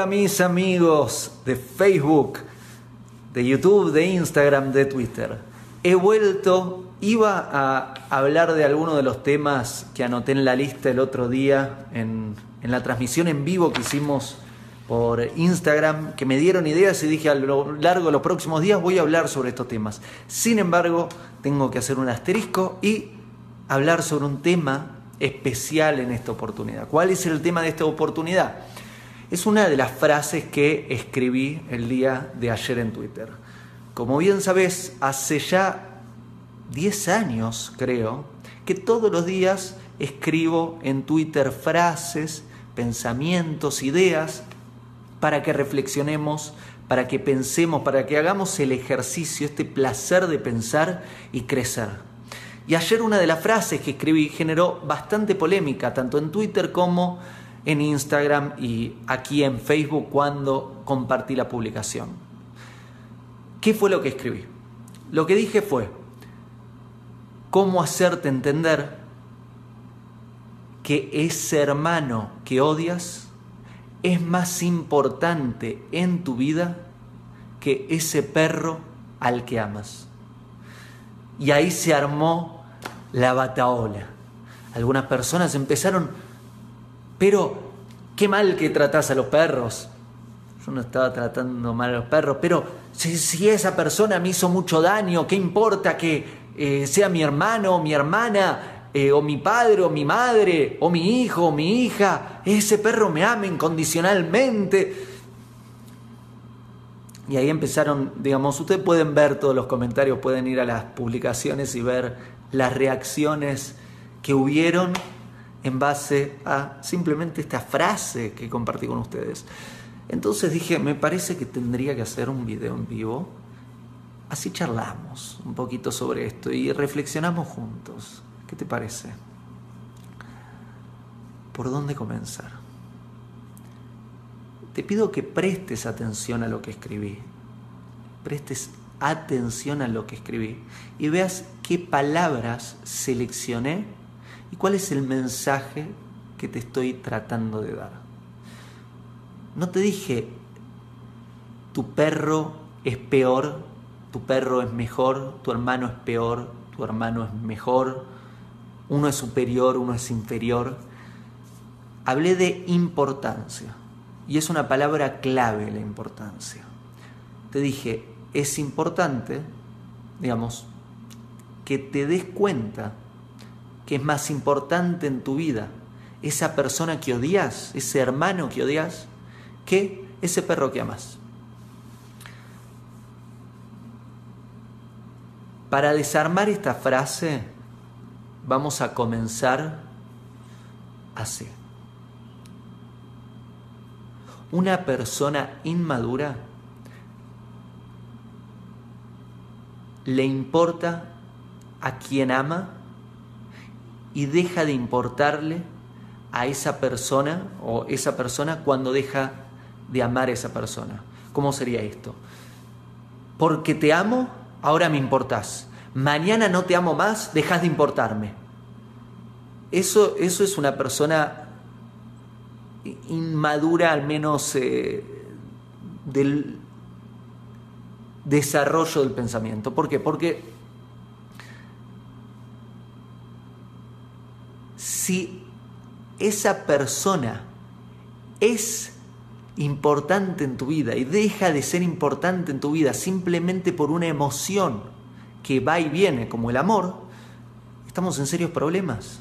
Hola mis amigos de Facebook, de YouTube, de Instagram, de Twitter. He vuelto, iba a hablar de alguno de los temas que anoté en la lista el otro día en, en la transmisión en vivo que hicimos por Instagram, que me dieron ideas y dije a lo largo de los próximos días voy a hablar sobre estos temas. Sin embargo, tengo que hacer un asterisco y hablar sobre un tema especial en esta oportunidad. ¿Cuál es el tema de esta oportunidad? Es una de las frases que escribí el día de ayer en Twitter. Como bien sabes, hace ya 10 años, creo, que todos los días escribo en Twitter frases, pensamientos, ideas, para que reflexionemos, para que pensemos, para que hagamos el ejercicio, este placer de pensar y crecer. Y ayer una de las frases que escribí generó bastante polémica, tanto en Twitter como en Instagram y aquí en Facebook cuando compartí la publicación. ¿Qué fue lo que escribí? Lo que dije fue, ¿cómo hacerte entender que ese hermano que odias es más importante en tu vida que ese perro al que amas? Y ahí se armó la bataola. Algunas personas empezaron pero qué mal que tratás a los perros. Yo no estaba tratando mal a los perros, pero si, esa persona me hizo mucho daño, ¿qué importa que eh, sea mi hermano o mi hermana, eh, o mi padre o mi madre, o mi hijo o mi hija? Ese perro me ama incondicionalmente. Y ahí empezaron, digamos, ustedes pueden ver todos los comentarios, pueden ir a las publicaciones y ver las reacciones que hubieron en base a simplemente esta frase que compartí con ustedes. Entonces dije, me parece que tendría que hacer un video en vivo. Así charlamos un poquito sobre esto y reflexionamos juntos. ¿Qué te parece? ¿Por dónde comenzar? Te pido que prestes atención a lo que escribí. Prestes atención a lo que escribí y veas qué palabras seleccioné ¿Y cuál es el mensaje que te estoy tratando de dar? No te dije, tu perro es peor, tu perro es mejor, tu hermano es peor, tu hermano es mejor, uno es superior, uno es inferior. Hablé de importancia y es una palabra clave la importancia. Te dije, es importante, digamos, que te des cuenta es más importante en tu vida, esa persona que odias, ese hermano que odias, que ese perro que amas. Para desarmar esta frase, vamos a comenzar así. Una persona inmadura le importa a quien ama y deja de importarle a esa persona o esa persona cuando deja de amar a esa persona. ¿Cómo sería esto? Porque te amo, ahora me importás. Mañana no te amo más, dejas de importarme. Eso, eso es una persona inmadura, al menos eh, del desarrollo del pensamiento. ¿Por qué? Porque si esa persona es importante en tu vida y deja de ser importante en tu vida simplemente por una emoción que va y viene como el amor, estamos en serios problemas.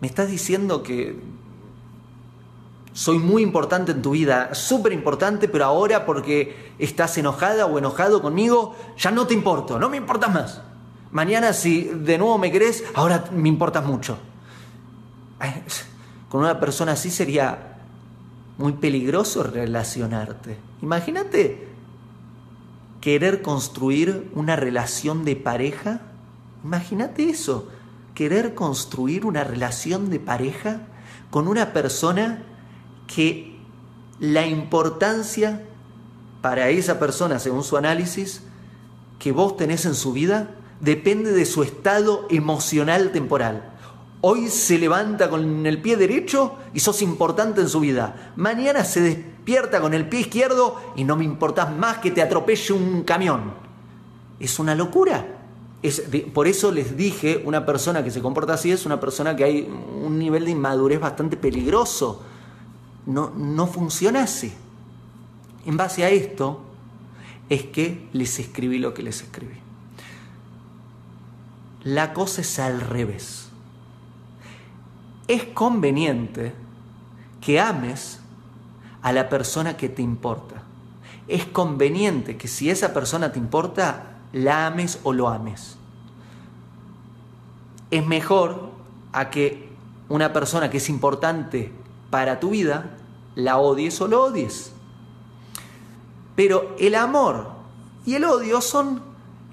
Me estás diciendo que soy muy importante en tu vida, súper importante, pero ahora porque estás enojada o enojado conmigo, ya no te importo, no me importas más. Mañana si de nuevo me querés, ahora me importas mucho con una persona así sería muy peligroso relacionarte. Imagínate querer construir una relación de pareja. Imagínate eso, querer construir una relación de pareja con una persona que la importancia para esa persona, según su análisis, que vos tenés en su vida, depende de su estado emocional temporal Hoy se levanta con el pie derecho y sos importante en su vida. Mañana se despierta con el pie izquierdo y no me importas más que te atropelle un camión. Es una locura. Es, por eso les dije, una persona que se comporta así es una persona que hay un nivel de inmadurez bastante peligroso. No, no funciona así. En base a esto es que les escribí lo que les escribí. La cosa es al revés es conveniente que ames a la persona que te importa. Es conveniente que si esa persona te importa, la ames o lo ames. Es mejor a que una persona que es importante para tu vida, la odies o lo odies. Pero el amor y el odio son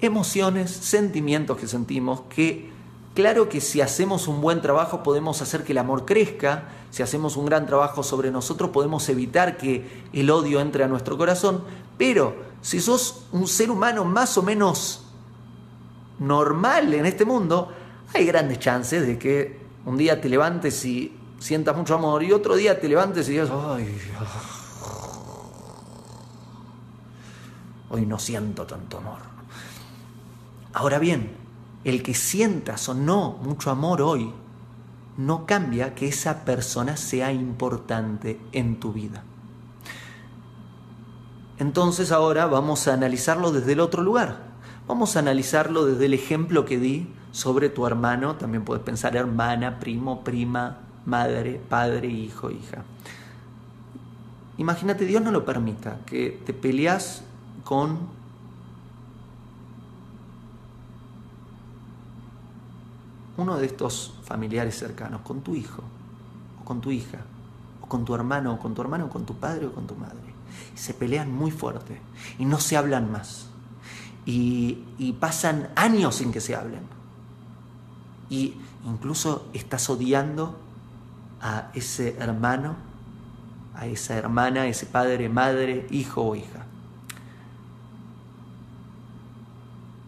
emociones, sentimientos que sentimos que Claro que si hacemos un buen trabajo podemos hacer que el amor crezca, si hacemos un gran trabajo sobre nosotros podemos evitar que el odio entre a nuestro corazón, pero si sos un ser humano más o menos normal en este mundo, hay grandes chances de que un día te levantes y sientas mucho amor y otro día te levantes y digas, ay, hoy no siento tanto amor. Ahora bien, el que sientas o no mucho amor hoy, no cambia que esa persona sea importante en tu vida. Entonces ahora vamos a analizarlo desde el otro lugar. Vamos a analizarlo desde el ejemplo que di sobre tu hermano. También puedes pensar hermana, primo, prima, madre, padre, hijo, hija. Imagínate, Dios no lo permita, que te peleas con uno de estos familiares cercanos, con tu hijo, o con tu hija, o con tu hermano, o con tu hermano, o con tu padre, o con tu madre. Y se pelean muy fuerte y no se hablan más. Y, pasan años sin que se hablen. Y incluso estás odiando a ese hermano, a esa hermana, a ese padre, madre, hijo o hija.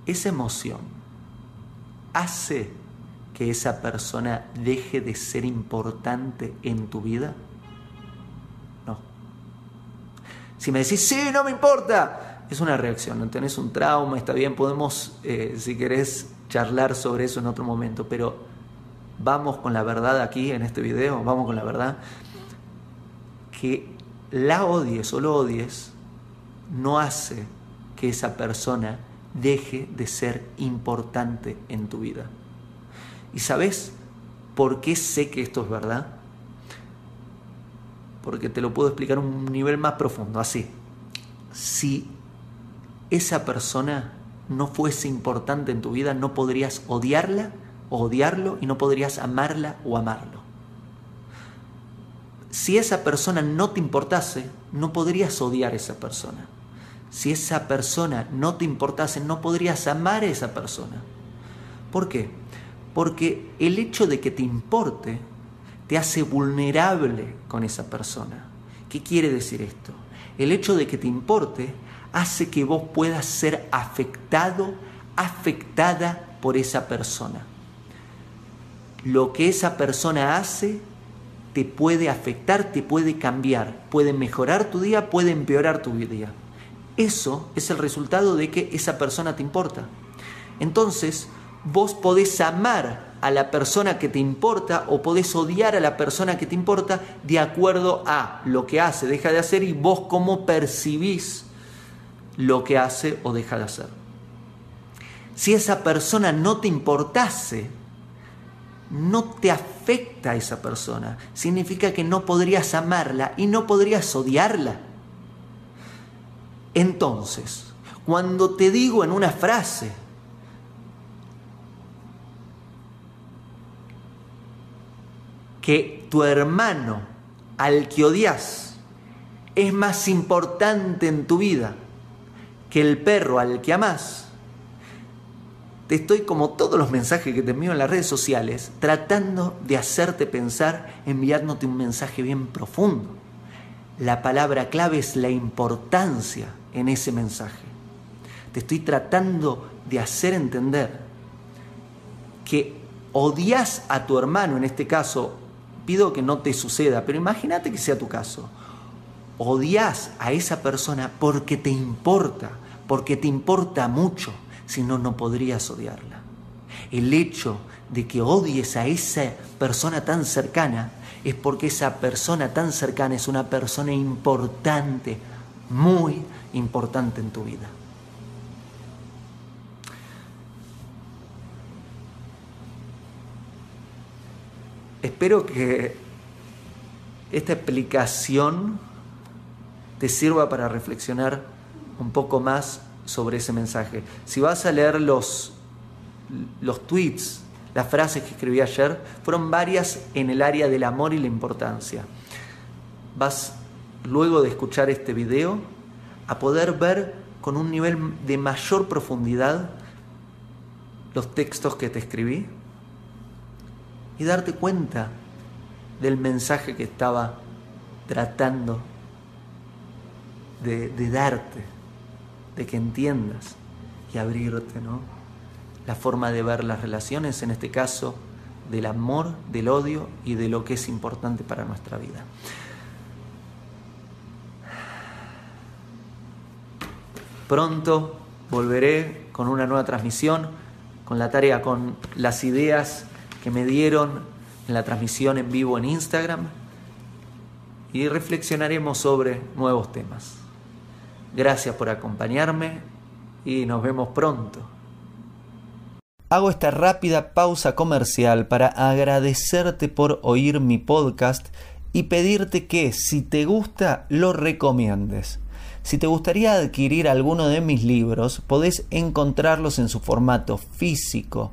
Esa emoción hace que esa persona deje de ser importante en tu vida? No. Si me decís, sí, no me importa, es una reacción, no tenés un trauma, está bien, podemos, eh, si querés, charlar sobre eso en otro momento, pero vamos con la verdad aquí en este video, vamos con la verdad, que la odies o lo odies no hace que esa persona deje de ser importante en tu vida. ¿Y sabes por qué sé que esto es verdad? Porque te lo puedo explicar a un nivel más profundo, así. Si esa persona no fuese importante en tu vida, no podrías odiarla o odiarlo y no podrías amarla o amarlo. Si esa persona no te importase, no podrías odiar a esa persona. Si esa persona no te importase, no podrías amar a esa persona. ¿Por qué? Porque el hecho de que te importe te hace vulnerable con esa persona. ¿Qué quiere decir esto? El hecho de que te importe hace que vos puedas ser afectado, afectada por esa persona. Lo que esa persona hace te puede afectar, te puede cambiar, puede mejorar tu día, puede empeorar tu día. Eso es el resultado de que esa persona te importa. Entonces, vos podés amar a la persona que te importa o podés odiar a la persona que te importa de acuerdo a lo que hace, deja de hacer y vos cómo percibís lo que hace o deja de hacer. Si esa persona no te importase, no te afecta a esa persona, significa que no podrías amarla y no podrías odiarla. Entonces, cuando te digo en una frase, que tu hermano al que odias es más importante en tu vida que el perro al que amas, te estoy como todos los mensajes que te envío en las redes sociales tratando de hacerte pensar enviándote un mensaje bien profundo. La palabra clave es la importancia en ese mensaje. Te estoy tratando de hacer entender que odias a tu hermano, en este caso, pido que no te suceda, pero imagínate que sea tu caso. Odias a esa persona porque te importa, porque te importa mucho, si no, no podrías odiarla. El hecho de que odies a esa persona tan cercana es porque esa persona tan cercana es una persona importante, muy importante en tu vida. Espero que esta explicación te sirva para reflexionar un poco más sobre ese mensaje. Si vas a leer los, los tweets, las frases que escribí ayer, fueron varias en el área del amor y la importancia. Vas, luego de escuchar este video, a poder ver con un nivel de mayor profundidad los textos que te escribí y darte cuenta del mensaje que estaba tratando de, darte, de que entiendas y abrirte, ¿no? La forma de ver las relaciones, en este caso, del amor, del odio y de lo que es importante para nuestra vida. Pronto volveré con una nueva transmisión, con la tarea, con las ideas que me dieron en la transmisión en vivo en Instagram y reflexionaremos sobre nuevos temas. Gracias por acompañarme y nos vemos pronto. Hago esta rápida pausa comercial para agradecerte por oír mi podcast y pedirte que si te gusta lo recomiendes. Si te gustaría adquirir alguno de mis libros, podés encontrarlos en su formato físico